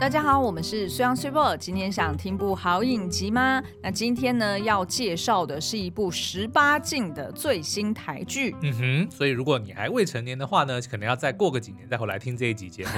大家好，我们是虽阳虽播。今天想听部好影集吗？那今天呢要介绍的是一部十八禁的最新台剧。嗯哼，所以如果你还未成年的话呢，可能要再过个几年再回来听这一集节目。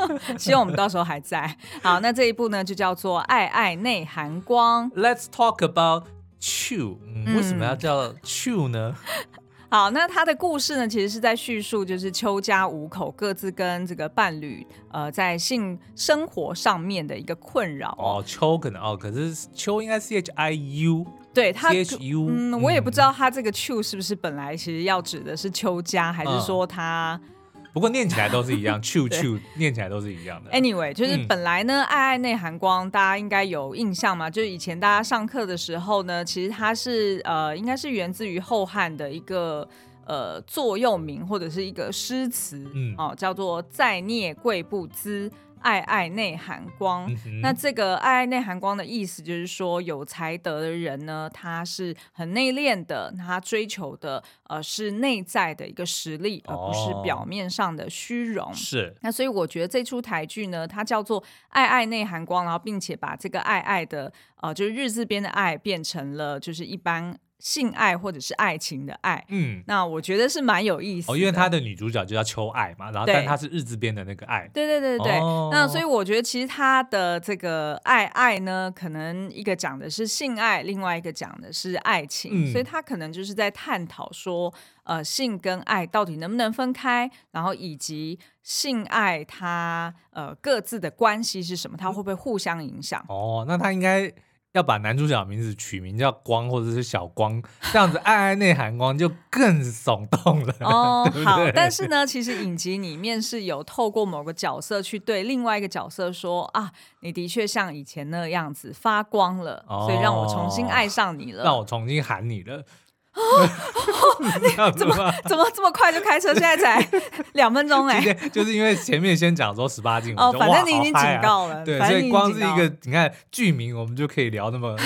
希望我们到时候还在。好，那这一部呢就叫做《爱爱内含光》。Let's talk about Chew。嗯，为什么要叫 Chew 呢？好，那他的故事呢，其实是在叙述，就是邱家五口各自跟这个伴侣，呃，在性生活上面的一个困扰。哦，邱可能哦，可是邱应该 C H I U，对他嗯，我也不知道他这个邱是不是本来其实要指的是邱家，还是说他。嗯不过念起来都是一样，chew chew，念起来都是一样的。Anyway，就是本来呢，嗯、爱爱内含光，大家应该有印象嘛？就是以前大家上课的时候呢，其实它是呃，应该是源自于后汉的一个呃座右铭或者是一个诗词，嗯，哦，叫做“在涅贵不资”。爱爱内含光，嗯、那这个爱爱内含光的意思就是说，有才德的人呢，他是很内敛的，他追求的呃是内在的一个实力，而不是表面上的虚荣。是。那所以我觉得这出台剧呢，它叫做爱爱内含光，然后并且把这个爱爱的呃就是日字边的爱变成了就是一般。性爱或者是爱情的爱，嗯，那我觉得是蛮有意思的。哦，因为他的女主角就叫秋爱嘛，然后但她是日字边的那个爱，对对对对对。哦、那所以我觉得其实他的这个爱爱呢，可能一个讲的是性爱，另外一个讲的是爱情，嗯、所以他可能就是在探讨说，呃，性跟爱到底能不能分开，然后以及性爱它呃各自的关系是什么，它会不会互相影响？哦，那他应该。要把男主角名字取名叫光或者是小光，这样子爱爱内含光就更耸动了。哦，对对好，但是呢，其实影集里面是有透过某个角色去对另外一个角色说啊，你的确像以前那样子发光了，哦、所以让我重新爱上你了，让我重新喊你了。哦，怎么怎么这么快就开车？现在才两分钟哎！就是因为前面先讲说十八禁，哦，反正你已经警告了，对，所以光是一个你看剧名，我们就可以聊那么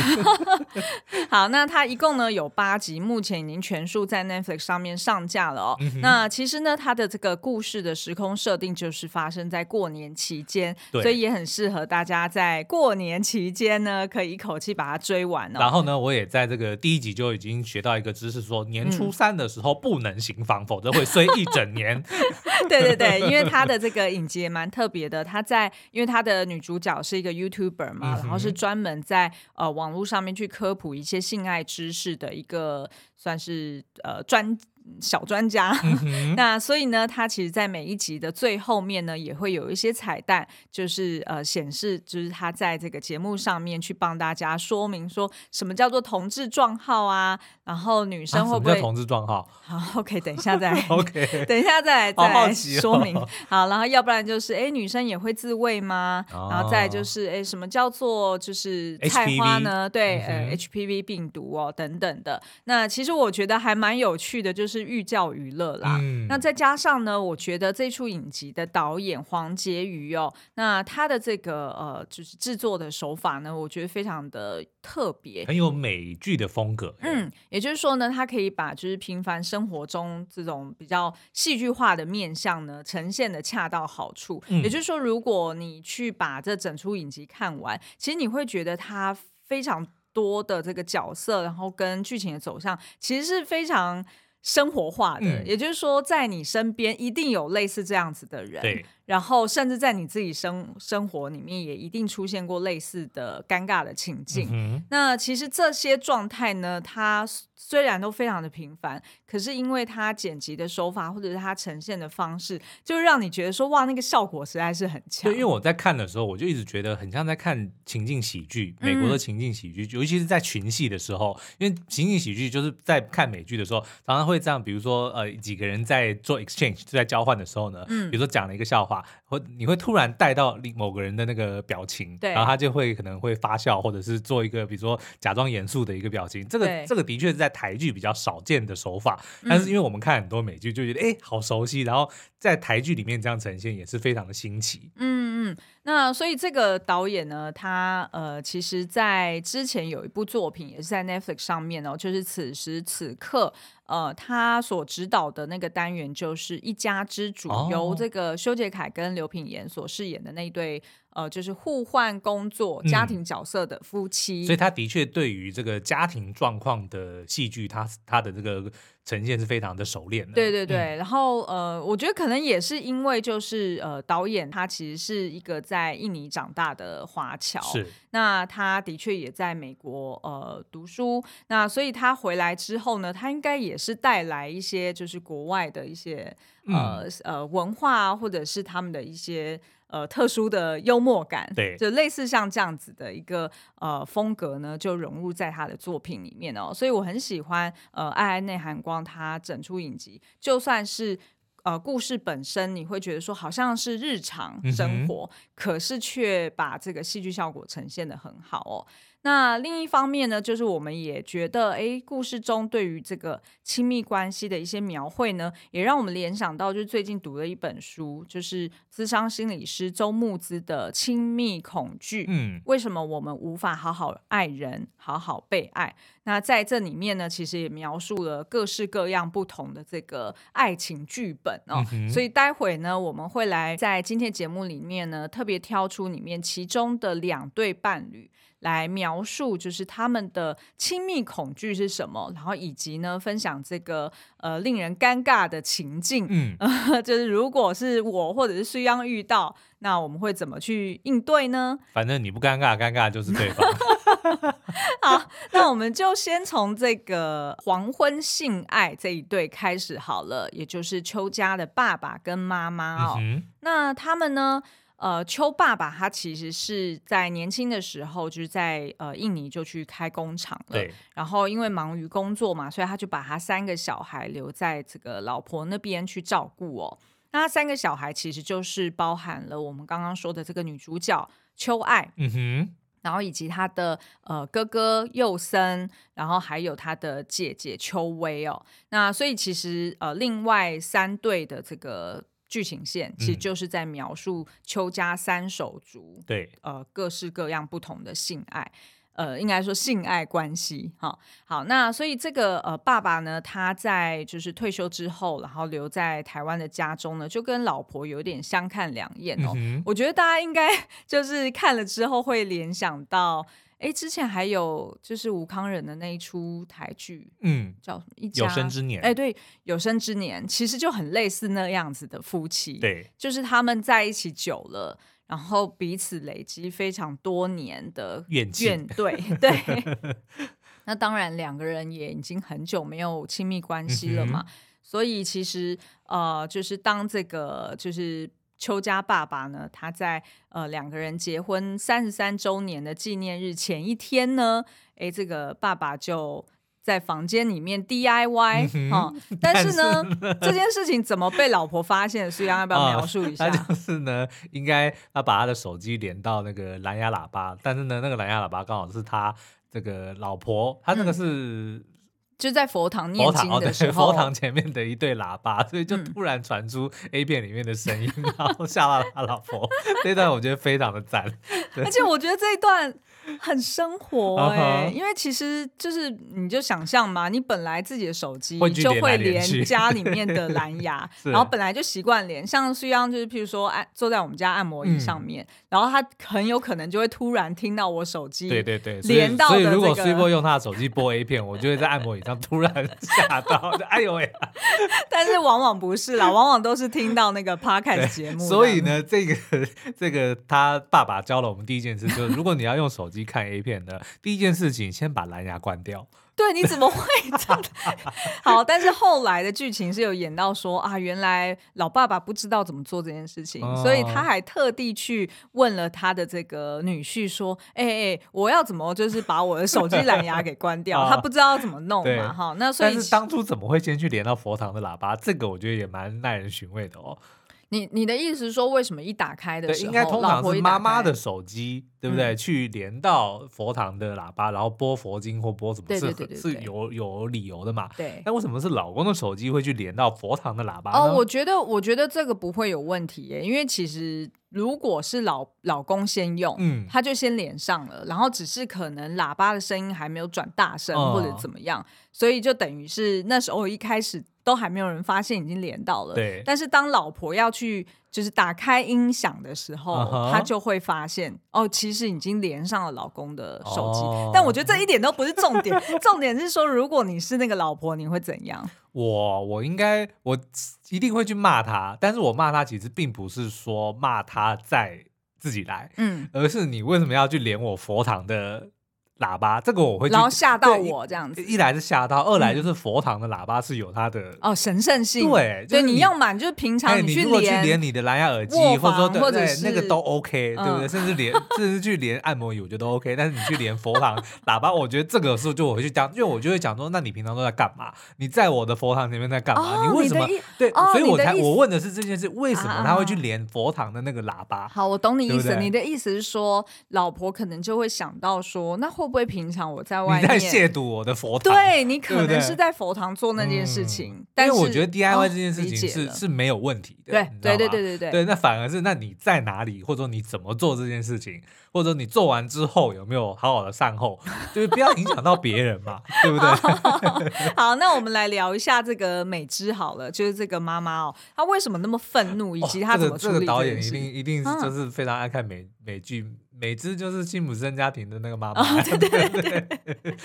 好。那它一共呢有八集，目前已经全数在 Netflix 上面上架了哦。那其实呢，它的这个故事的时空设定就是发生在过年期间，所以也很适合大家在过年期间呢，可以一口气把它追完哦。然后呢，我也在这个第一集就已经学到一个。只是说年初三的时候不能行房，嗯、否则会衰一整年。对对对，因为他的这个影集也蛮特别的，他在因为他的女主角是一个 YouTuber 嘛，嗯、然后是专门在呃网络上面去科普一些性爱知识的一个算是呃专。小专家，嗯、那所以呢，他其实，在每一集的最后面呢，也会有一些彩蛋，就是呃，显示就是他在这个节目上面去帮大家说明说什么叫做同志撞号啊，然后女生会不会、啊、同志撞号？好，OK，等一下再 OK，等一下再来再来说明。好，好，然后要不然就是哎，女生也会自慰吗？哦、然后再就是哎，什么叫做就是菜花呢对，呃、，HPV 病毒哦等等的。那其实我觉得还蛮有趣的，就是。是寓教于乐啦，嗯、那再加上呢，我觉得这出影集的导演黄婕瑜哦，那他的这个呃，就是制作的手法呢，我觉得非常的特别，很有美剧的风格。嗯，也就是说呢，他可以把就是平凡生活中这种比较戏剧化的面向呢，呈现的恰到好处。嗯、也就是说，如果你去把这整出影集看完，其实你会觉得他非常多的这个角色，然后跟剧情的走向，其实是非常。生活化的，嗯、也就是说，在你身边一定有类似这样子的人。对。然后，甚至在你自己生生活里面，也一定出现过类似的尴尬的情境。嗯、那其实这些状态呢，它虽然都非常的平凡，可是因为它剪辑的手法或者是它呈现的方式，就让你觉得说，哇，那个效果实在是很强。对，因为我在看的时候，我就一直觉得很像在看情境喜剧，美国的情境喜剧，嗯、尤其是在群戏的时候，因为情境喜剧就是在看美剧的时候，常常会这样，比如说呃几个人在做 exchange，就在交换的时候呢，嗯、比如说讲了一个笑话。は。或你会突然带到某个人的那个表情，对然后他就会可能会发笑，或者是做一个比如说假装严肃的一个表情。这个这个的确是在台剧比较少见的手法，但是因为我们看很多美剧就觉得哎、嗯、好熟悉，然后在台剧里面这样呈现也是非常的新奇。嗯嗯，那所以这个导演呢，他呃其实在之前有一部作品也是在 Netflix 上面哦，就是此时此刻。呃，他所指导的那个单元就是《一家之主》，哦、由这个修杰楷跟刘刘品言所饰演的那一对呃，就是互换工作、家庭角色的夫妻。嗯、所以他的确对于这个家庭状况的戏剧，他他的这个。呈现是非常的熟练的，对对对，嗯、然后呃，我觉得可能也是因为就是呃，导演他其实是一个在印尼长大的华侨，是，那他的确也在美国呃读书，那所以他回来之后呢，他应该也是带来一些就是国外的一些呃、嗯、呃文化或者是他们的一些。呃，特殊的幽默感，对，就类似像这样子的一个呃风格呢，就融入在他的作品里面哦，所以我很喜欢呃，爱爱内涵光他整出影集，就算是呃故事本身，你会觉得说好像是日常生活，嗯、可是却把这个戏剧效果呈现的很好哦。那另一方面呢，就是我们也觉得，哎，故事中对于这个亲密关系的一些描绘呢，也让我们联想到，就是最近读了一本书，就是咨商心理师周慕姿的《亲密恐惧》。嗯，为什么我们无法好好爱人，好好被爱？那在这里面呢，其实也描述了各式各样不同的这个爱情剧本哦。嗯、所以待会呢，我们会来在今天节目里面呢，特别挑出里面其中的两对伴侣。来描述就是他们的亲密恐惧是什么，然后以及呢，分享这个呃令人尴尬的情境，嗯、呃，就是如果是我或者是苏央遇到，那我们会怎么去应对呢？反正你不尴尬，尴尬就是对方。好，那我们就先从这个黄昏性爱这一对开始好了，也就是邱家的爸爸跟妈妈哦，嗯、那他们呢？呃，邱爸爸他其实是在年轻的时候，就是在呃印尼就去开工厂了。对。然后因为忙于工作嘛，所以他就把他三个小孩留在这个老婆那边去照顾哦。那他三个小孩其实就是包含了我们刚刚说的这个女主角邱爱，嗯哼，然后以及他的呃哥哥佑森，然后还有他的姐姐邱薇哦。那所以其实呃另外三对的这个。剧情线其实就是在描述邱家三手足，对，呃，各式各样不同的性爱，呃，应该说性爱关系，哈，好，那所以这个呃爸爸呢，他在就是退休之后，然后留在台湾的家中呢，就跟老婆有点相看两厌哦。嗯、我觉得大家应该 就是看了之后会联想到。哎，之前还有就是吴康仁的那一出台剧，嗯，叫什么？一家有生之年。哎，对，有生之年其实就很类似那样子的夫妻，对，就是他们在一起久了，然后彼此累积非常多年的怨怨对 对。那当然，两个人也已经很久没有亲密关系了嘛，嗯、所以其实呃，就是当这个就是。邱家爸爸呢，他在呃两个人结婚三十三周年的纪念日前一天呢，哎，这个爸爸就在房间里面 DIY、啊，但是呢，这件事情怎么被老婆发现？苏央要不要 描述一下？就是呢，应该他把他的手机连到那个蓝牙喇叭，但是呢，那个蓝牙喇叭刚好是他这个老婆，他那个是。嗯就在佛堂念经的时候，佛堂，哦、佛堂前面的一对喇叭，所以就突然传出 A 片里面的声音，嗯、然后吓到他老婆。这段我觉得非常的赞，而且我觉得这一段。很生活哎、欸，uh huh. 因为其实就是你就想象嘛，你本来自己的手机就会连家里 面的蓝牙，然后本来就习惯连，像是一样就是譬如说按坐在我们家按摩椅上面，嗯、然后他很有可能就会突然听到我手机，对对对，连到的、这个、所以如果苏波用他的手机播 A 片，我就会在按摩椅上突然吓到，哎呦喂！但是往往不是啦，往往都是听到那个 Podcast 节目。所以呢，这个这个他爸爸教了我们第一件事，就是如果你要用手机。看 A 片的第一件事情，先把蓝牙关掉。对，你怎么会 这样？好，但是后来的剧情是有演到说啊，原来老爸爸不知道怎么做这件事情，哦、所以他还特地去问了他的这个女婿说：“哎、欸、哎，我要怎么就是把我的手机蓝牙给关掉？”哦、他不知道怎么弄嘛，哈。那所以但是当初怎么会先去连到佛堂的喇叭？这个我觉得也蛮耐人寻味的哦。你你的意思是说，为什么一打开的时候，应该通常是妈妈的手机，对不对？嗯、去连到佛堂的喇叭，然后播佛经或播什么，是是有有理由的嘛？对。那为什么是老公的手机会去连到佛堂的喇叭？哦，我觉得我觉得这个不会有问题耶，因为其实如果是老老公先用，嗯，他就先连上了，然后只是可能喇叭的声音还没有转大声或者怎么样，嗯、所以就等于是那时候一开始。都还没有人发现已经连到了。对。但是当老婆要去就是打开音响的时候，她、uh huh. 就会发现哦，其实已经连上了老公的手机。Oh. 但我觉得这一点都不是重点，重点是说，如果你是那个老婆，你会怎样？我我应该我一定会去骂他，但是我骂他其实并不是说骂他在自己来，嗯，而是你为什么要去连我佛堂的喇叭，这个我会，然后吓到我这样子。一来是吓到，二来就是佛堂的喇叭是有它的哦神圣性。对，所以你要满就是平常你去连你的蓝牙耳机，或者说对对那个都 OK，对不对？甚至连 甚至去连按摩椅，我觉得都 OK。但是你去连佛堂喇叭，我觉得这个时候就我会去讲，因为我就会讲说，那你平常都在干嘛？你在我的佛堂前面在干嘛？你为什么？对，所以我才我问的是这件事，为什么他会去连佛堂的那个喇叭？好，我懂你意思。你的意思是说，老婆可能就会想到说，那会不会平常我在外面你在亵渎我的佛堂？对，你可能是在佛堂做那件事情，嗯、但是我觉得 DIY 这件事情是、哦、是没有问题的。对，对对对对对对，那反而是那你在哪里，或者说你怎么做这件事情，或者说你做完之后有没有好好的善后，就是不要影响到别人嘛，对不对？好，那我们来聊一下这个美芝好了，就是这个妈妈哦，她为什么那么愤怒，以及她怎么处理这、个、这个导演一定一定是就是非常爱看美、嗯、美剧。美芝就是辛普森家庭的那个妈妈，哦，对对对，对。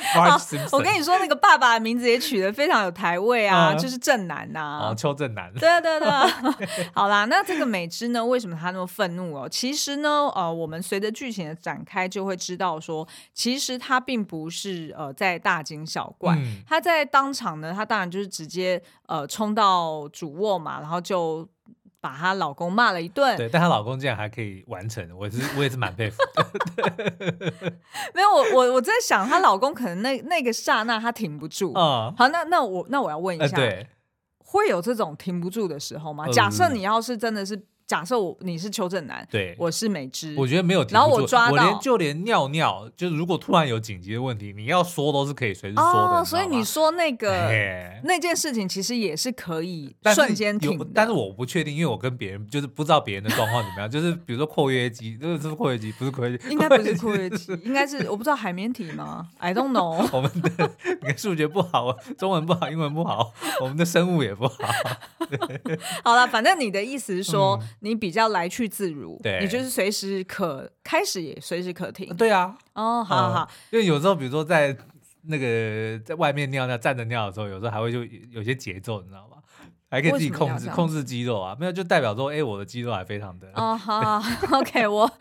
我跟你说，那个爸爸的名字也取得非常有台味啊，嗯、就是正南呐，哦，邱正南。对啊对啊对啊。好啦，那这个美芝呢，为什么她那么愤怒哦？其实呢，呃，我们随着剧情的展开，就会知道说，其实她并不是呃在大惊小怪，她、嗯、在当场呢，她当然就是直接呃冲到主卧嘛，然后就。把她老公骂了一顿，对，但她老公竟然还可以完成，我是我也是蛮佩服的。没有，我我我在想，她老公可能那那个刹那他停不住。嗯，好，那那我那我要问一下，呃、对，会有这种停不住的时候吗？呃、假设你要是真的是。假设我你是邱正南，对，我是美芝，我觉得没有停。然后我抓到，我连就连尿尿，就是如果突然有紧急的问题，你要说都是可以随时说的。哦，所以你说那个那件事情其实也是可以瞬间停的。但是我不确定，因为我跟别人就是不知道别人的状况怎么样。就是比如说括约肌，这个是括约肌，不是括约肌，应该不是括约肌，应该是我不知道海绵体吗？I don't know。我们的你看数学不好，中文不好，英文不好，我们的生物也不好。好了，反正你的意思是说，你比较来去自如，对，你就是随时可开始，也随时可停。对啊，哦，好好好，因为有时候，比如说在那个在外面尿尿、站着尿的时候，有时候还会就有些节奏，你知道吗？还可以自己控制控制肌肉啊，没有就代表说，哎，我的肌肉还非常的哦，好，OK，我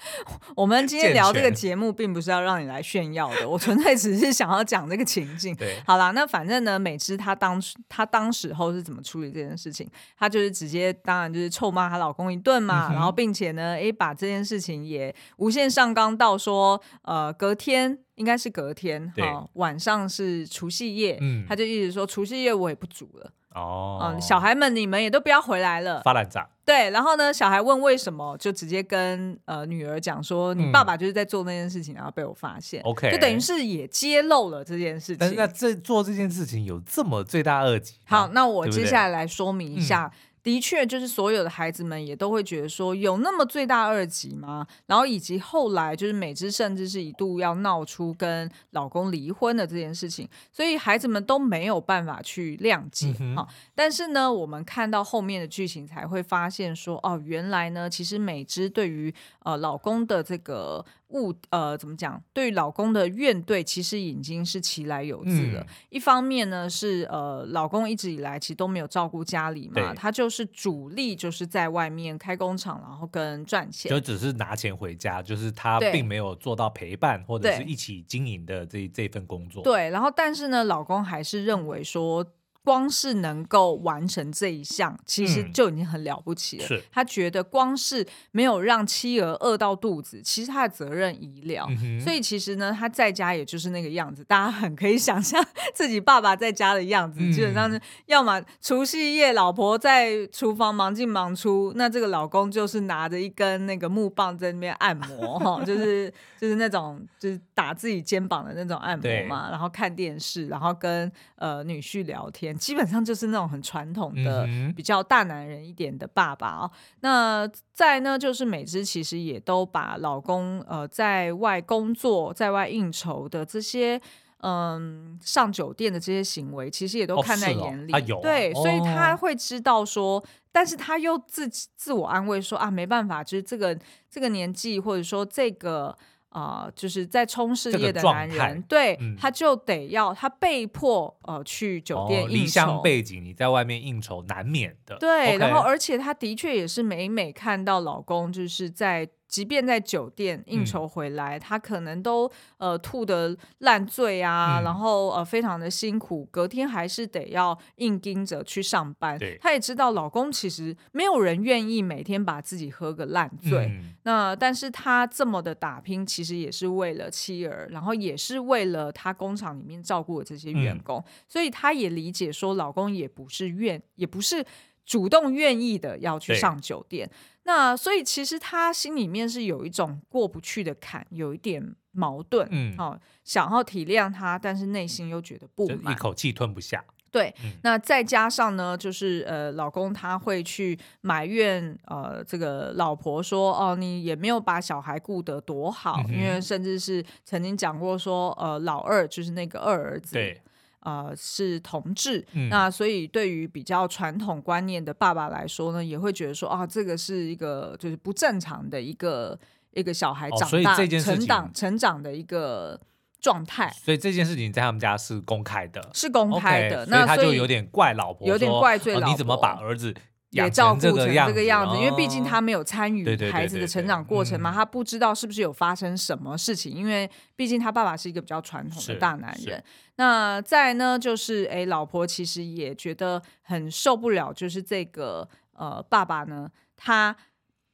我们今天聊这个节目，并不是要让你来炫耀的，我纯粹只是想要讲这个情境。对，好啦，那反正呢，美芝她当她当时候是怎么处理这件事情？她就是直接，当然就是臭骂她老公一顿嘛，然后并且呢，哎，把这件事情也无限上纲到说，呃，隔天应该是隔天哈，晚上是除夕夜，嗯，她就一直说除夕夜我也不煮了。哦，嗯，小孩们，你们也都不要回来了，发烂渣。对，然后呢，小孩问为什么，就直接跟呃女儿讲说，你爸爸就是在做那件事情，然后被我发现。OK，就等于是也揭露了这件事情。但是那这做这件事情有这么罪大恶极？好，那我接下来来说明一下。的确，就是所有的孩子们也都会觉得说，有那么罪大恶极吗？然后以及后来，就是美芝甚至是一度要闹出跟老公离婚的这件事情，所以孩子们都没有办法去谅解哈。但是呢，我们看到后面的剧情才会发现说，哦，原来呢，其实美芝对于呃老公的这个。误呃，怎么讲？对老公的怨怼其实已经是其来有自了。嗯、一方面呢，是呃，老公一直以来其实都没有照顾家里嘛，他就是主力就是在外面开工厂，然后跟赚钱，就只是拿钱回家，就是他并没有做到陪伴或者是一起经营的这这份工作。对，然后但是呢，老公还是认为说。光是能够完成这一项，其实就已经很了不起了。他觉得光是没有让妻儿饿到肚子，其实他的责任已了。嗯、所以其实呢，他在家也就是那个样子，大家很可以想象自己爸爸在家的样子，嗯、基本上是要么除夕夜老婆在厨房忙进忙出，那这个老公就是拿着一根那个木棒在那边按摩哈，就是就是那种就是打自己肩膀的那种按摩嘛，然后看电视，然后跟呃女婿聊天。基本上就是那种很传统的、嗯、比较大男人一点的爸爸哦。那再呢，就是美芝其实也都把老公呃在外工作、在外应酬的这些嗯上酒店的这些行为，其实也都看在眼里。哦哦、有对，哦、所以他会知道说，但是他又自己自我安慰说啊，没办法，就是这个这个年纪，或者说这个。啊、呃，就是在冲事业的男人，对、嗯，他就得要他被迫呃去酒店应酬。离乡背景，你在外面应酬难免的。对然后而且他的确也是每每看到老公就是在。即便在酒店应酬回来，嗯、他可能都呃吐得烂醉啊，嗯、然后呃非常的辛苦，隔天还是得要硬盯着去上班。他也知道老公其实没有人愿意每天把自己喝个烂醉，嗯、那但是他这么的打拼，其实也是为了妻儿，然后也是为了他工厂里面照顾的这些员工，嗯、所以他也理解说老公也不是愿，也不是主动愿意的要去上酒店。那所以其实他心里面是有一种过不去的坎，有一点矛盾，嗯，哦，想要体谅他，但是内心又觉得不满，一口气吞不下。对，嗯、那再加上呢，就是呃，老公他会去埋怨呃，这个老婆说，哦，你也没有把小孩顾得多好，嗯、因为甚至是曾经讲过说，呃，老二就是那个二儿子，对。呃，是同志，嗯，那所以对于比较传统观念的爸爸来说呢，也会觉得说啊，这个是一个就是不正常的一个一个小孩长大、成长成长的一个状态。所以这件事情在他们家是公开的，是公开的。Okay, 那所以他就有点怪老婆，有点怪罪老婆，哦、你怎么把儿子？也照顾成这个样子，因为毕竟他没有参与孩子的成长过程嘛，他不知道是不是有发生什么事情。因为毕竟他爸爸是一个比较传统的大男人。那再呢，就是哎，老婆其实也觉得很受不了，就是这个呃爸爸呢，他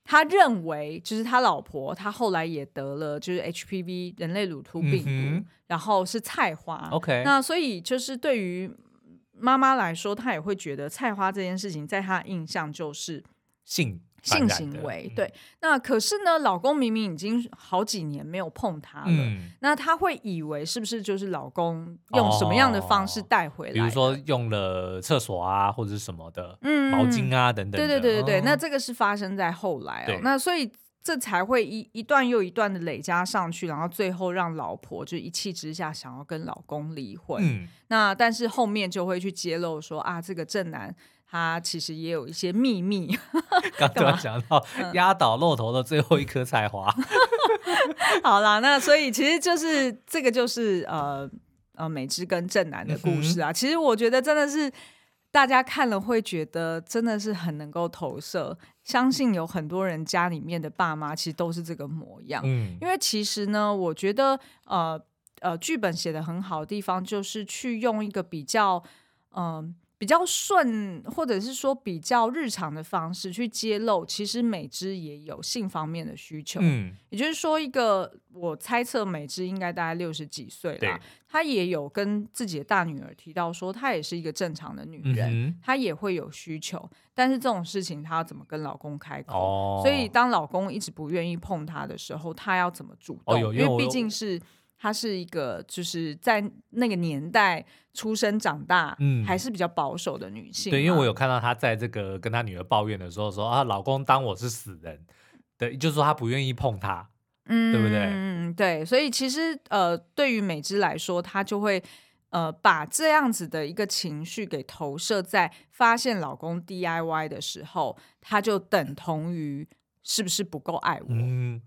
他认为就是他老婆，他后来也得了就是 HPV 人类乳突病毒，嗯、然后是菜花。OK，那所以就是对于。妈妈来说，她也会觉得菜花这件事情，在她印象就是性性行为。对，那可是呢，老公明明已经好几年没有碰她了，嗯，那她会以为是不是就是老公用什么样的方式带回来，哦？比如说用了厕所啊，或者是什么的，嗯，毛巾啊等等。对对对对对，哦，那这个是发生在后来哦。那所以。这才会一一段又一段的累加上去，然后最后让老婆就一气之下想要跟老公离婚。嗯，那但是后面就会去揭露说啊，这个正男他其实也有一些秘密。刚刚 讲到压倒骆驼的最后一颗菜花。好啦，那所以其实就是这个就是呃呃美芝跟正男的故事啊。嗯、其实我觉得真的是。大家看了会觉得真的是很能够投射，相信有很多人家里面的爸妈其实都是这个模样。嗯，因为其实呢，我觉得呃呃，剧本写的很好的地方就是去用一个比较嗯。呃比较顺，或者是说比较日常的方式去揭露，其实美芝也有性方面的需求。嗯，也就是说，一个我猜测美芝应该大概六十几岁了，她也有跟自己的大女儿提到说，她也是一个正常的女人，她、嗯、也会有需求，但是这种事情她要怎么跟老公开口？哦、所以当老公一直不愿意碰她的时候，她要怎么主动？哦、因为毕竟是。她是一个就是在那个年代出生长大，嗯，还是比较保守的女性。对，因为我有看到她在这个跟她女儿抱怨的时候说啊，老公当我是死人，对，就是说她不愿意碰他，嗯，对不对？嗯，对。所以其实呃，对于美芝来说，她就会呃把这样子的一个情绪给投射在发现老公 DIY 的时候，她就等同于是不是不够爱我？嗯。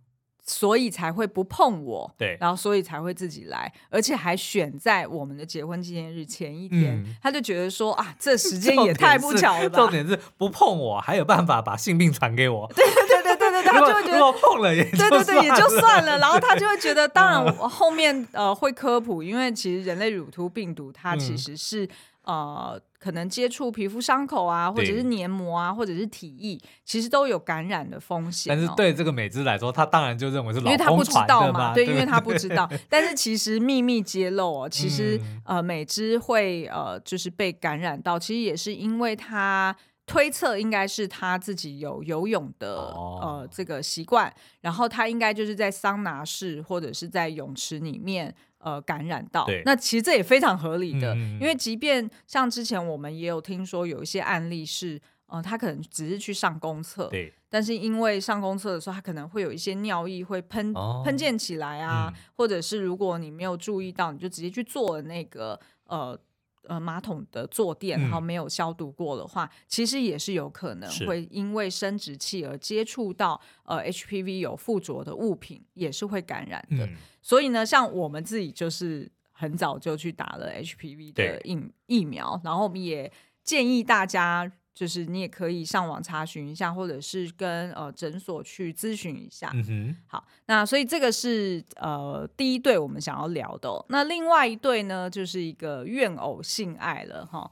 所以才会不碰我，对，然后所以才会自己来，而且还选在我们的结婚纪念日前一天，嗯、他就觉得说啊，这时间也太不巧了吧。重点是不碰我，还有办法把性病传给我。对对对对对对，他就会觉得碰了也就对对对也就算了，然后他就会觉得，当然我后面呃会科普，因为其实人类乳突病毒它其实是。嗯呃，可能接触皮肤伤口啊，或者是黏膜啊，或者是体液，其实都有感染的风险。但是对这个美姿来说，她当然就认为是因为她不知道嘛，对，对，因为她不知道。但是其实秘密揭露哦，其实、嗯、呃，美姿会呃，就是被感染到，其实也是因为她推测应该是她自己有游泳的、哦、呃这个习惯，然后她应该就是在桑拿室或者是在泳池里面。呃，感染到，那其实这也非常合理的，嗯，因为即便像之前我们也有听说有一些案例是，呃，他可能只是去上公厕，对，但是因为上公厕的时候，他可能会有一些尿液会喷、哦、喷溅起来啊，嗯、或者是如果你没有注意到，你就直接去做了那个呃呃马桶的坐垫，然后没有消毒过的话，嗯、其实也是有可能会因为生殖器而接触到呃 HPV 有附着的物品，也是会感染的。嗯、所以呢，像我们自己就是很早就去打了 HPV 的疫疫苗，然后我们也建议大家。就是你也可以上网查询一下，或者是跟呃诊所去咨询一下。嗯哼。好，那所以这个是呃第一对我们想要聊的哦。那另外一对呢，就是一个怨偶性爱了哈。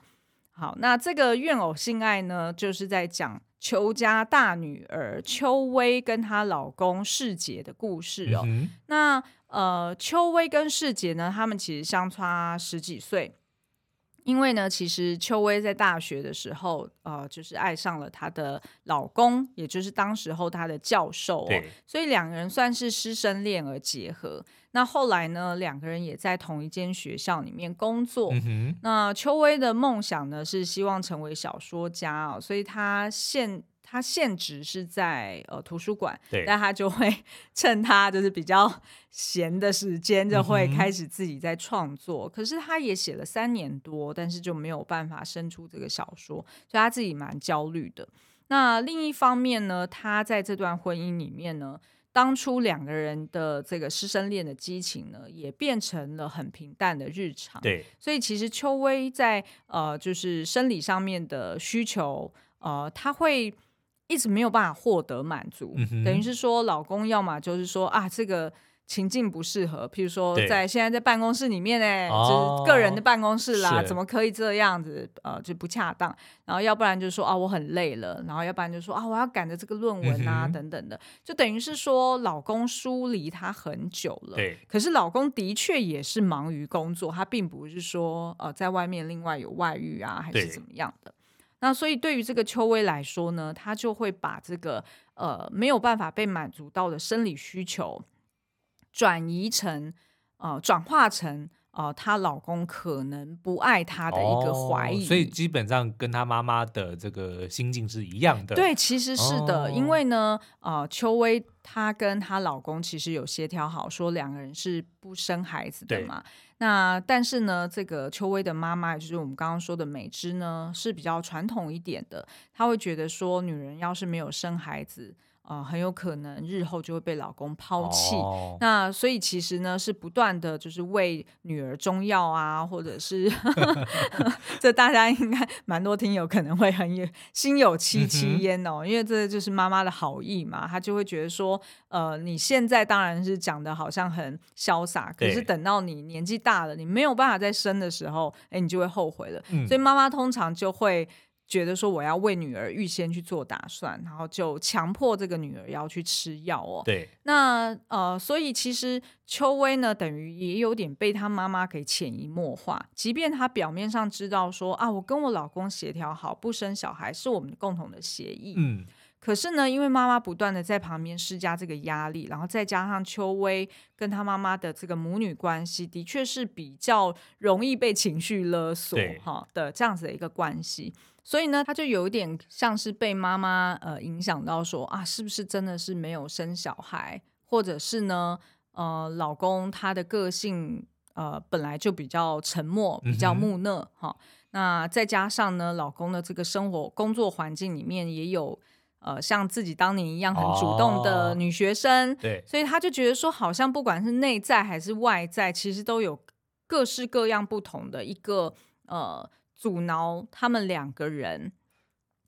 好，那这个怨偶性爱呢，就是在讲邱家大女儿邱薇跟她老公世杰的故事哦。嗯。那呃，邱薇跟世杰呢，他们其实相差十几岁。因为呢，其实邱薇在大学的时候，呃，就是爱上了她的老公，也就是当时候她的教授所以两个人算是师生恋而结合。那后来呢，两个人也在同一间学校里面工作。嗯、那邱薇的梦想呢，是希望成为小说家哦，所以她现。他现职是在呃图书馆，但他就会趁他就是比较闲的时间，就会开始自己在创作。嗯、可是他也写了三年多，但是就没有办法生出这个小说，所以他自己蛮焦虑的。那另一方面呢，他在这段婚姻里面呢，当初两个人的这个师生恋的激情呢，也变成了很平淡的日常。对，所以其实邱薇在呃就是生理上面的需求，呃，他会。一直没有办法获得满足，嗯、等于是说，老公要么就是说啊，这个情境不适合，譬如说在对现在在办公室里面呢，哦、就是个人的办公室啦，是怎么可以这样子？呃，就不恰当。然后要不然就是说啊，我很累了，然后要不然就说啊，我要赶着这个论文啊，嗯、等等的，就等于是说，老公疏离她很久了。对，可是老公的确也是忙于工作，他并不是说呃，在外面另外有外遇啊，还是怎么样的。那所以对于这个邱薇来说呢，她就会把这个呃没有办法被满足到的生理需求，转移成呃转化成呃她老公可能不爱她的一个怀疑。哦，所以基本上跟她妈妈的这个心境是一样的。对，其实是的，哦，因为呢，呃，邱薇她跟她老公其实有协调好，说两个人是不生孩子的嘛。那但是呢，这个邱薇的妈妈，也就是我们刚刚说的美芝呢，是比较传统一点的，她会觉得说，女人要是没有生孩子。啊、呃，很有可能日后就会被老公抛弃。哦、那所以其实呢，是不断的就是为女儿中药啊，或者是 这大家应该蛮多听友可能会很有心有戚戚焉哦，因为这就是妈妈的好意嘛，她就会觉得说，呃，你现在当然是讲的好像很潇洒，可是等到你年纪大了，你没有办法再生的时候，哎，你就会后悔了。嗯、所以妈妈通常就会。觉得说我要为女儿预先去做打算，然后就强迫这个女儿要去吃药哦。对，那呃，所以其实邱薇呢，等于也有点被她妈妈给潜移默化。即便她表面上知道说啊，我跟我老公协调好不生小孩是我们共同的协议，嗯，可是呢，因为妈妈不断的在旁边施加这个压力，然后再加上邱薇跟她妈妈的这个母女关系，的确是比较容易被情绪勒索哈对的这样子的一个关系。所以呢，他就有点像是被妈妈呃影响到说，说啊，是不是真的是没有生小孩，或者是呢，呃，老公他的个性呃本来就比较沉默，比较木讷哈、嗯哦。那再加上呢，老公的这个生活工作环境里面也有呃像自己当年一样很主动的女学生，哦、对，所以他就觉得说，好像不管是内在还是外在，其实都有各式各样不同的一个呃。阻挠他们两个人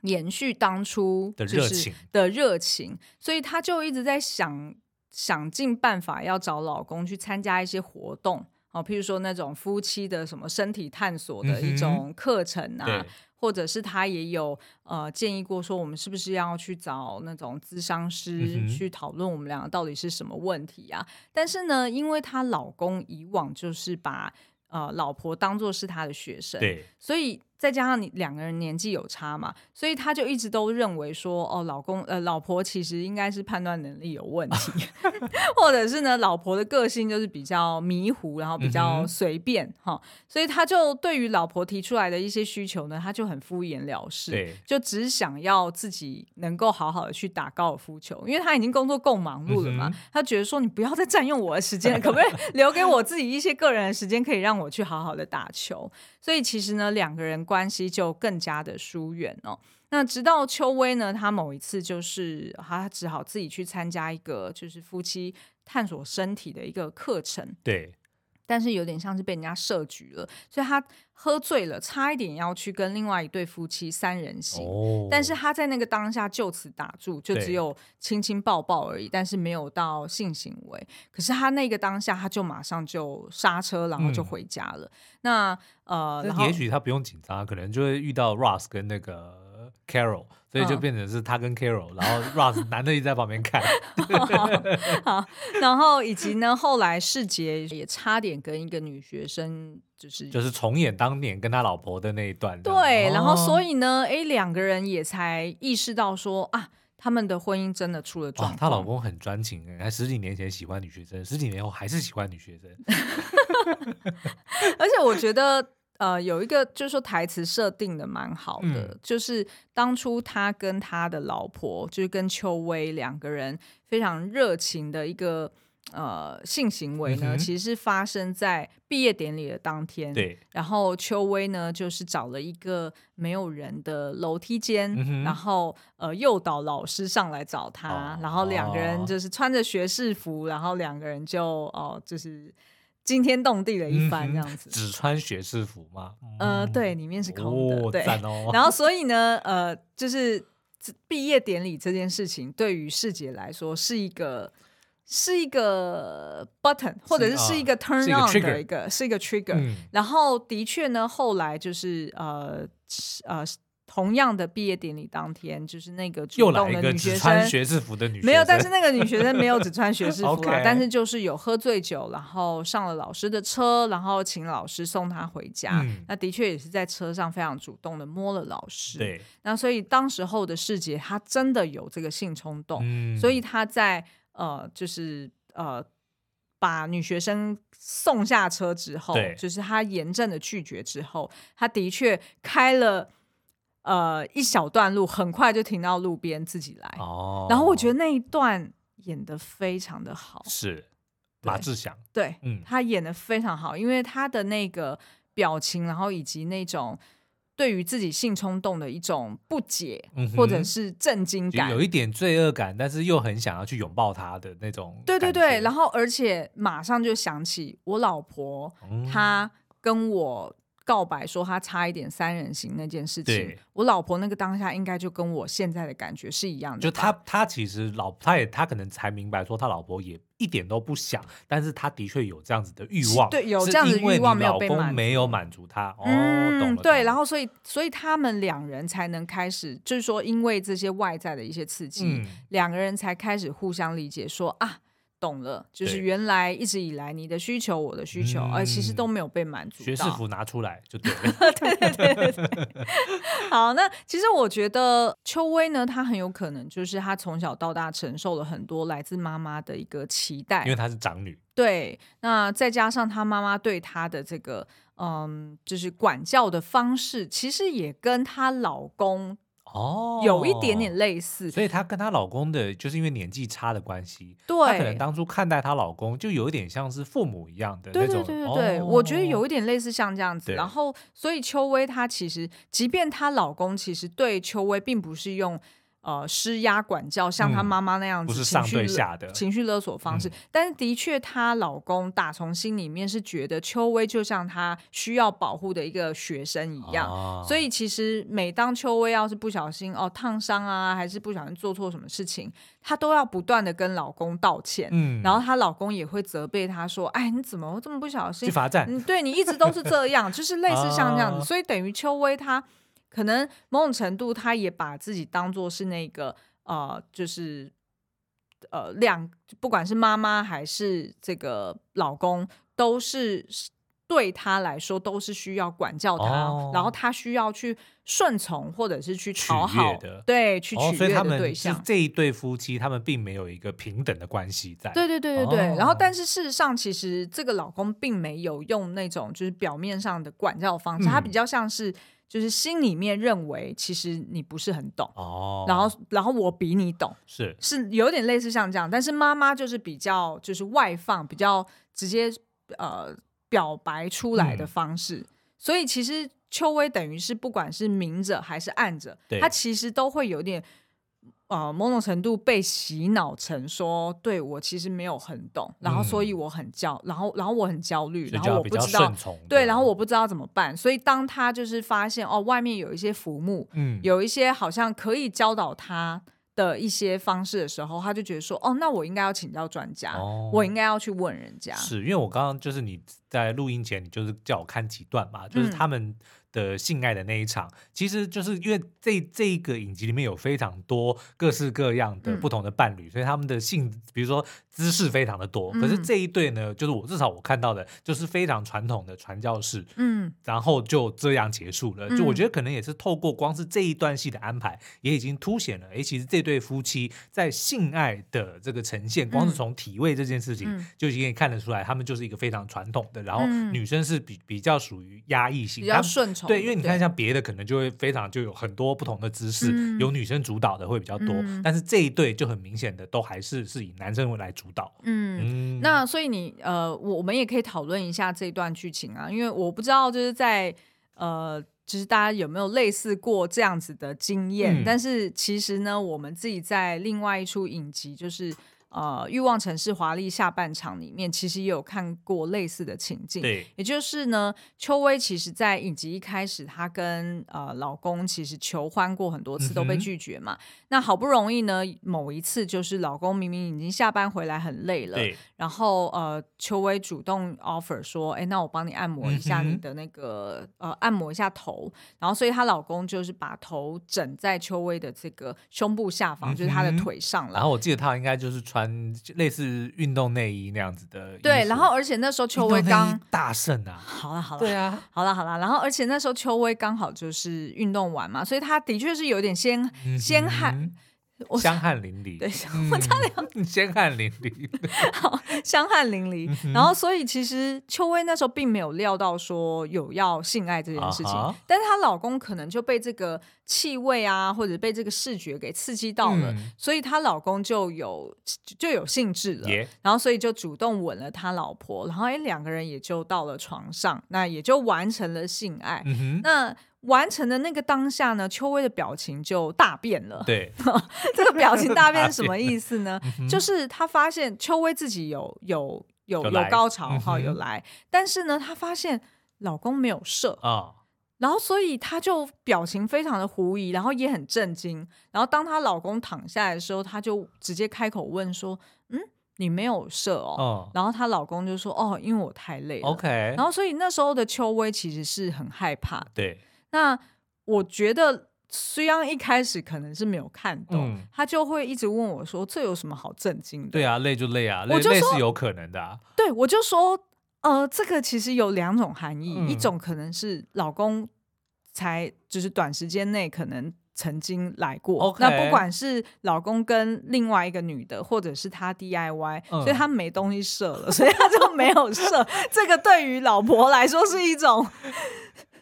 延续当初的热情的热情，所以她就一直在想想尽办法要找老公去参加一些活动。哦，譬如说那种夫妻的什么身体探索的一种课程啊，嗯、或者是她也有呃建议过说，我们是不是要去找那种咨商师去讨论我们两个到底是什么问题啊？但是呢，因为她老公以往就是把呃，老婆当做是他的学生，对，所以再加上你两个人年纪有差嘛，所以他就一直都认为说，哦，老公呃，老婆其实应该是判断能力有问题，或者是呢，老婆的个性就是比较迷糊，然后比较随便哈、嗯，所以他就对于老婆提出来的一些需求呢，他就很敷衍了事，就只想要自己能够好好的去打高尔夫球，因为他已经工作够忙碌了嘛，嗯、他觉得说你不要再占用我的时间，可不可以留给我自己一些个人的时间，可以让我去好好的打球？所以其实呢，两个人关系就更加的疏远哦。那直到邱薇呢，他某一次就是他只好自己去参加一个就是夫妻探索身体的一个课程。对。但是有点像是被人家设局了，所以他喝醉了，差一点要去跟另外一对夫妻三人行。哦。但是他在那个当下就此打住，就只有亲亲抱抱而已，但是没有到性行为。可是他那个当下，他就马上就刹车，然后就回家了。嗯、那呃，也许他不用紧张，可能就会遇到 Russ 跟那个。Carol，所以就变成是他跟 Carol，、嗯、然后 Ross 男的一直在旁边看好。好，然后以及呢，后来世杰也差点跟一个女学生，就是就是重演当年跟他老婆的那一段。对，然后所以呢，哎，两个人也才意识到说啊，他们的婚姻真的出了状况。她老公很专情，还十几年前喜欢女学生，十几年后还是喜欢女学生。而且我觉得。呃，有一个就是说台词设定的蛮好的，嗯，就是当初他跟他的老婆，就是跟邱薇两个人非常热情的一个呃性行为呢，嗯，其实是发生在毕业典礼的当天。对，然后邱薇呢，就是找了一个没有人的楼梯间，嗯，然后呃诱导老师上来找他，哦，然后两个人就是穿着学士服，然后两个人就哦，呃，就是。惊天动地的一番这样子，嗯、只穿学士服吗？呃，对，里面是空的，哦、对。哦、然后所以呢，呃，就是毕业典礼这件事情，对于世杰来说是一个是一个 button，或者是是一个 turn on 的一个是一个 trigger。嗯、然后的确呢，后来就是呃呃。同样的毕业典礼当天，就是那个主动的女学生，穿学士服的女学生没有，但是那个女学生没有只穿学士服 但是就是有喝醉酒，然后上了老师的车，然后请老师送她回家。嗯、那的确也是在车上非常主动的摸了老师。对，那所以当时候的世杰他真的有这个性冲动，嗯、所以他在呃，就是呃，把女学生送下车之后，对就是他严正的拒绝之后，他的确开了。呃，一小段路，很快就停到路边自己来。哦，然后我觉得那一段演的非常的好，是马志祥，对，嗯，他演的非常好，因为他的那个表情，然后以及那种对于自己性冲动的一种不解，嗯、或者是震惊感，有一点罪恶感，但是又很想要去拥抱他的那种，对对对，然后而且马上就想起我老婆，嗯、她跟我。告白说他差一点三人行那件事情，我老婆那个当下应该就跟我现在的感觉是一样的。就他他其实老他也他可能才明白说他老婆也一点都不想，但是他的确有这样子的欲望，对，有这样子的欲望没有被满足，没有满足他。哦，嗯，懂了。对，然后所以所以他们两人才能开始，就是说因为这些外在的一些刺激，嗯，两个人才开始互相理解说啊。懂了，就是原来一直以来你的需求，我的需求，而其实都没有被满足。学士服拿出来就对了。对对对对。好，那其实我觉得秋薇呢，她很有可能就是她从小到大承受了很多来自妈妈的一个期待，因为她是长女。对，那再加上她妈妈对她的这个嗯，就是管教的方式，其实也跟她老公。哦，有一点点类似，所以她跟她老公的，就是因为年纪差的关系，对，她可能当初看待她老公就有一点像是父母一样的那种。对对对对对，哦、我觉得有一点类似像这样子。然后，所以邱薇她其实，即便她老公其实对邱薇并不是用。呃，施压管教像她妈妈那样子，嗯、不是上对下的情绪勒索方式，嗯、但是的确，她老公打从心里面是觉得秋薇就像她需要保护的一个学生一样，哦、所以其实每当秋薇要是不小心哦烫伤啊，还是不小心做错什么事情，她都要不断的跟老公道歉，嗯，然后她老公也会责备她说：“哎，你怎么这么不小心？去罚站？嗯，对你一直都是这样，就是 类似像这样子，哦、所以等于秋薇她。”可能某种程度，他也把自己当做是那个呃，就是呃两，不管是妈妈还是这个老公，都是对他来说都是需要管教他，哦、然后他需要去顺从或者是去讨好的，对，去取悦的对象。哦、这一对夫妻他们并没有一个平等的关系在。对对对对对。哦、然后，但是事实上，其实这个老公并没有用那种就是表面上的管教方式，嗯、他比较像是就是心里面认为其实你不是很懂哦，然后然后我比你懂，是。是有点类似像这样，但是妈妈就是比较就是外放，比较直接呃。表白出来的方式，嗯、所以其实秋薇等于是不管是明着还是暗着，对他其实都会有点呃某种程度被洗脑成说，对我其实没有很懂，然后所以我很焦，然后然后我很焦虑，然后我不知道对，然后我不知道怎么办，所以当他就是发现哦外面有一些浮木，嗯，有一些好像可以教导他。的一些方式的时候，他就觉得说，哦，那我应该要请教专家，哦、我应该要去问人家。是因为我刚刚就是你在录音前，你就是叫我看几段嘛，就是他们。的性爱的那一场，其实就是因为这这一个影集里面有非常多各式各样的不同的伴侣，嗯、所以他们的性，比如说姿势非常的多。嗯、可是这一对呢，就是我至少我看到的，就是非常传统的传教士，嗯，然后就这样结束了。就我觉得可能也是透过光是这一段戏的安排，也已经凸显了，哎，其实这对夫妻在性爱的这个呈现，光是从体位这件事情，就已经可以看得出来，他们就是一个非常传统的。然后女生是比比较属于压抑性，比较顺从。对，因为你看，像别的可能就会非常就有很多不同的姿势，嗯、由女生主导的会比较多，嗯、但是这一对就很明显的都还是是以男生来主导。嗯，嗯那所以你呃，我们也可以讨论一下这一段剧情啊，因为我不知道就是在呃，就是大家有没有类似过这样子的经验，嗯、但是其实呢，我们自己在另外一出影集就是。呃，欲望城市华丽下半场里面，其实也有看过类似的情境。对，也就是呢，秋薇其实，在影集一开始，她跟呃老公其实求欢过很多次，都被拒绝嘛。嗯、那好不容易呢，某一次就是老公明明已经下班回来很累了，对然后呃，秋薇主动 offer 说：“哎，那我帮你按摩一下你的那个、嗯、呃，按摩一下头。”然后，所以她老公就是把头枕在邱薇的这个胸部下方，嗯、就是她的腿上了。然后我记得她应该就是穿。类似运动内衣那样子的，对，然后而且那时候邱薇刚大胜啊，好了好了，对啊，好了好了，然后而且那时候邱薇刚好就是运动完嘛，所以她的确是有点先先汗。香汗淋漓，对，我差点香汗 淋漓，好，香汗淋漓。然后，所以其实秋薇那时候并没有料到说有要性爱这件事情，但是她老公可能就被这个气味啊，或者被这个视觉给刺激到了，所以她老公就有就有兴致了，然后所以就主动吻了他老婆，然后哎，两个人也就到了床上，那也就完成了性爱。那完成的那个当下呢，秋薇的表情就大变了。对，这个表情大变是什么意思呢？就是她发现秋薇自己有有有有高潮哈，有来，但是呢，她发现老公没有射啊，然后所以她就表情非常的狐疑，然后也很震惊。然后当她老公躺下来的时候，她就直接开口问说：“嗯，你没有射哦？”然后她老公就说：“哦，因为我太累了。” OK。然后所以那时候的秋薇其实是很害怕。对。那我觉得，虽然一开始可能是没有看懂，嗯、他就会一直问我说：“这有什么好震惊的？”对啊，累就累啊，累，累是有可能的、啊。对，我就说，呃，这个其实有两种含义，嗯、一种可能是老公才就是短时间内可能曾经来过那不管是老公跟另外一个女的，或者是他 DIY，、嗯、所以他没东西射了，所以他就没有射。这个对于老婆来说是一种。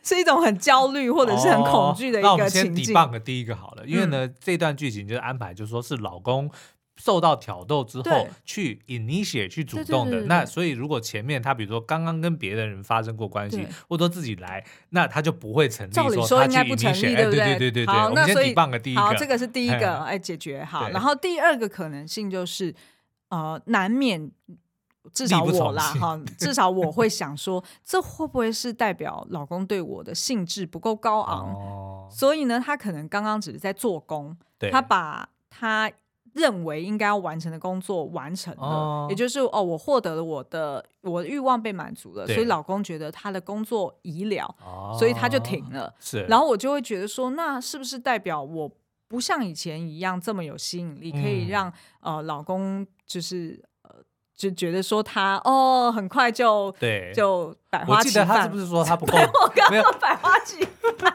是一种很焦虑或者是很恐惧的一个情境。哦、那我们先 debunk 第一个好了，因为呢，嗯、这段剧情就是安排，就是说是老公受到挑逗之后去 initiate 去主动的。对对对对，那所以如果前面他比如说刚刚跟别的人发生过关系，或者说自己来，那他就不会成立。照理说应该不成立，对不对？对对对对。好，那所以 debunk 第一个，好，这个是第一个，哎，解决好。然后第二个可能性就是，呃，难免。至少我啦哈，至少我会想说，这会不会是代表老公对我的兴致不够高昂？哦、所以呢，他可能刚刚只是在做工，对他把他认为应该要完成的工作完成了，哦、也就是哦，我获得了我的我的欲望被满足了，所以老公觉得他的工作已了，哦、所以他就停了。是，然后我就会觉得说，那是不是代表我不像以前一样这么有吸引力，嗯、可以让呃老公就是。就觉得说他哦，很快就对就百花齐放。我记得他是不是说他不够？我刚刚没有百花齐放，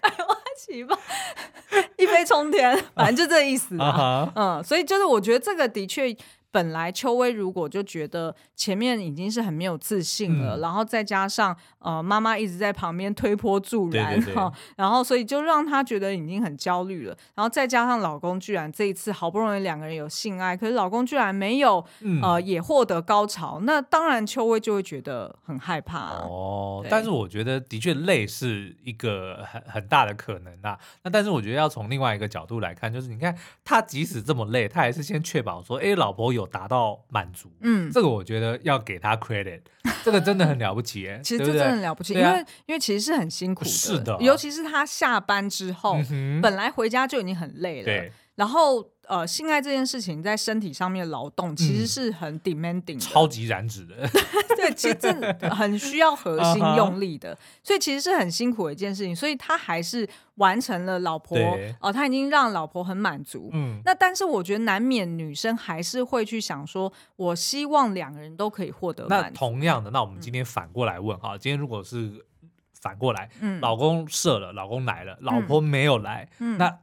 百花齐放，一飞冲天，反正就这意思啊。Uh huh. 嗯，所以就是我觉得这个的确。本来秋薇如果就觉得前面已经是很没有自信了，嗯、然后再加上呃妈妈一直在旁边推波助澜，对对对，然后所以就让她觉得已经很焦虑了。然后再加上老公居然这一次好不容易两个人有性爱，可是老公居然没有、嗯、呃也获得高潮，那当然秋薇就会觉得很害怕、啊、哦。但是我觉得的确累是一个很很大的可能啊。那但是我觉得要从另外一个角度来看，就是你看他即使这么累，他还是先确保说，哎，老婆有。有达到满足，嗯，这个我觉得要给他 credit，这个真的很了不起哎，其实这真的很了不起，因为因为其实是很辛苦的，是的，尤其是他下班之后，本来回家就已经很累了，对，然后呃，性爱这件事情在身体上面劳动其实是很 demanding，超级燃脂的，对，其实真的 很需要核心用力的，所以其实是很辛苦的一件事情，所以他还是。完成了老婆对哦，他已经让老婆很满足。嗯，那但是我觉得难免女生还是会去想说，我希望两个人都可以获得满足。那同样的，那我们今天反过来问哈，嗯、今天如果是反过来，嗯，老公射了，老公来了，老婆没有来，嗯，那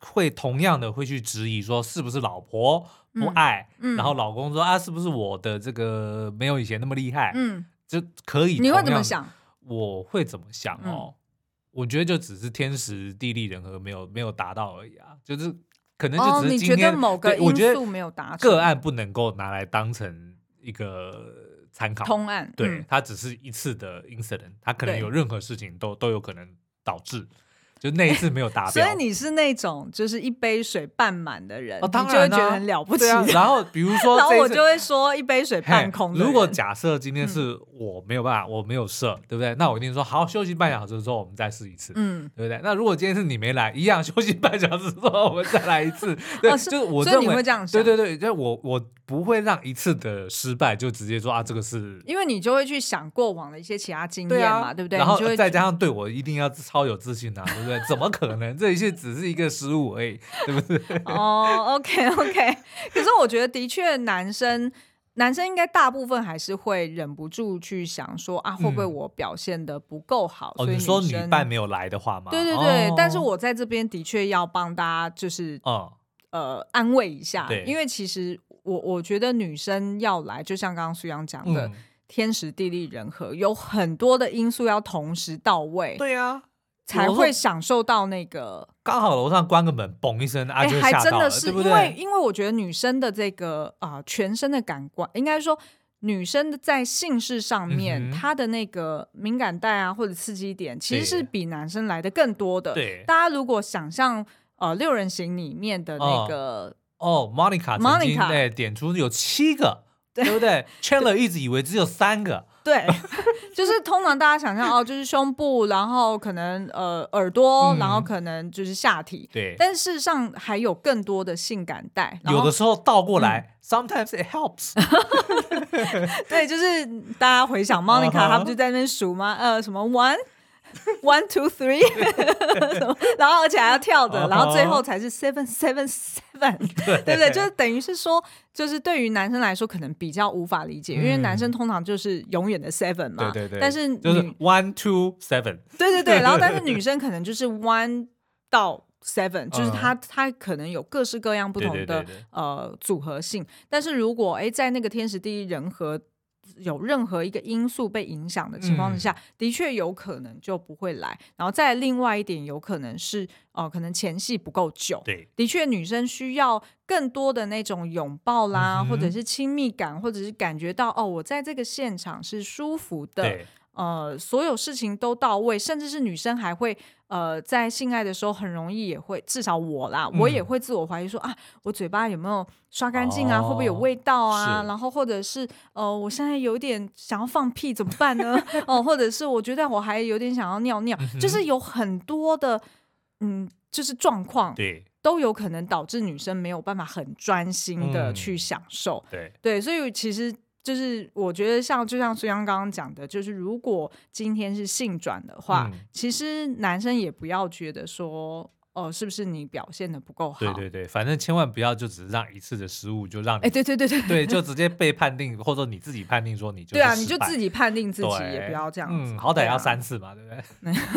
会同样的会去质疑说，是不是老婆不爱？嗯，然后老公说啊，是不是我的这个没有以前那么厉害？嗯，就可以。你会怎么想？我会怎么想哦？嗯我觉得就只是天时地利人和没有没有达到而已啊，就是可能就只是今天，哦、你觉得某个因素没有达成，个案不能够拿来当成一个参考。通案，对，嗯、它只是一次的 incident，它可能有任何事情都都有可能导致。就那一次没有达标，所以你是那种就是一杯水半满的人，哦、当然你就会觉得很了不起。啊、然后比如说，然后我就会说一杯水半空。如果假设今天是我没有办法，嗯、我没有射，对不对？那我一定说好，休息半小时之后我们再试一次，嗯，对不对？那如果今天是你没来，一样休息半小时之后我们再来一次，对，哦、就是我认为所以你会这样想，对对对，就我我不会让一次的失败就直接说啊，这个是，因为你就会去想过往的一些其他经验嘛，对，不对？然后再加上对我一定要超有自信啊，对不对？怎么可能？这一切只是一个失误而已，对不对？哦、oh,，OK OK。可是我觉得，的确，男生男生应该大部分还是会忍不住去想说啊，会不会我表现的不够好？嗯、所以你说女伴没有来的话吗？对对对。哦、但是我在这边的确要帮大家，就是、嗯、呃安慰一下，因为其实我我觉得女生要来，就像刚刚苏阳讲的，嗯、天时地利人和，有很多的因素要同时到位。对啊。才会享受到那个刚好楼上关个门，嘣一声，啊，就吓到了，还真的是？因为因为我觉得女生的这个啊、呃，全身的感官，应该说女生的在性事上面，嗯、她的那个敏感带啊或者刺激点，其实是比男生来的更多的。对，大家如果想象呃六人行里面的那个哦，Monica Monica 对点出有七个，对，对不对？Chandler 一直以为只有三个。对，就是通常大家想象哦，就是胸部，然后可能呃耳朵，嗯、然后可能就是下体。对，但事实上还有更多的性感带。有的时候倒过来、嗯、，sometimes it helps。对，就是大家回想 Monica，她、uh huh. 不就在那边数吗？呃，什么 one。One two three，然后而且还要跳着，然后最后才是 seven seven seven，对不对？就是等于是说，就是对于男生来说可能比较无法理解，因为男生通常就是永远的 seven 嘛，对对对。但是就是 one two seven，对对对。然后但是 女生可能就是 one 到 seven，就是她她可能有各式各样不同的呃组合性。但是如果哎在那个天时地利人和。有任何一个因素被影响的情况之下，嗯、的确有可能就不会来。然后再另外一点，有可能是哦、呃，可能前戏不够久。对，的确女生需要更多的那种拥抱啦，嗯、或者是亲密感，或者是感觉到哦，我在这个现场是舒服的。对呃，所有事情都到位，甚至是女生还会呃，在性爱的时候很容易也会，至少我啦，嗯、我也会自我怀疑说啊，我嘴巴有没有刷干净啊？哦、会不会有味道啊？然后或者是呃，我现在有点想要放屁怎么办呢？哦、呃，或者是我觉得我还有点想要尿尿，嗯、就是有很多的嗯，就是状况，对，都有可能导致女生没有办法很专心的去享受，嗯、对对，所以其实。就是我觉得像就像苏央刚刚讲的，就是如果今天是性转的话，嗯、其实男生也不要觉得说哦、呃，是不是你表现的不够好？对对对，反正千万不要就只是让一次的失误就让你，哎，对对对对对，就直接被判定，或者你自己判定说你就对啊，你就自己判定自己，也不要这样子，嗯，好歹要三次嘛，对不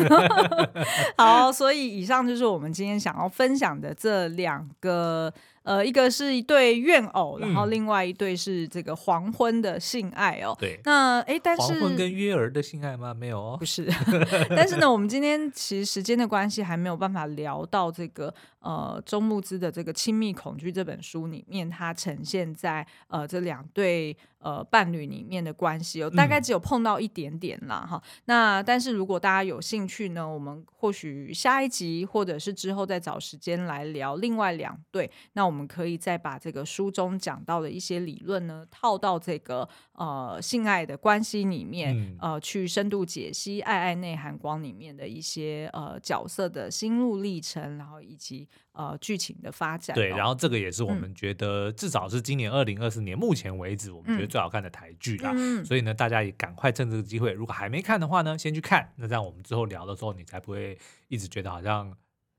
对？好，所以以上就是我们今天想要分享的这两个。呃，一个是一对怨偶，然后另外一对是这个黄昏的性爱哦。对，那哎，但是黄昏跟约儿的性爱吗？没有哦，不是。但是呢，我们今天其实时间的关系，还没有办法聊到这个呃，周慕姿的这个《亲密恐惧》这本书里面，它呈现在呃这两对。呃，伴侣里面的关系，哦，大概只有碰到一点点啦，哈、嗯。那但是如果大家有兴趣呢，我们或许下一集或者是之后再找时间来聊另外两对。那我们可以再把这个书中讲到的一些理论呢，套到这个呃性爱的关系里面，嗯、呃，去深度解析《爱爱内涵光》里面的一些呃角色的心路历程，然后以及。呃，剧情的发展、哦、对，然后这个也是我们觉得、嗯、至少是今年二零二四年目前为止，我们觉得最好看的台剧啦。嗯、所以呢，大家也赶快趁这个机会，如果还没看的话呢，先去看。那这样我们之后聊的时候，你才不会一直觉得好像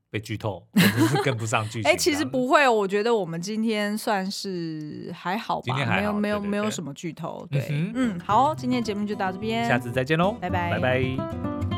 被剧透，或者是跟不上剧情。哎，其实不会，我觉得我们今天算是还好吧，今天还好没有没有没有什么剧透。对，嗯，嗯，好，今天节目就到这边，下次再见喽，拜拜，拜拜。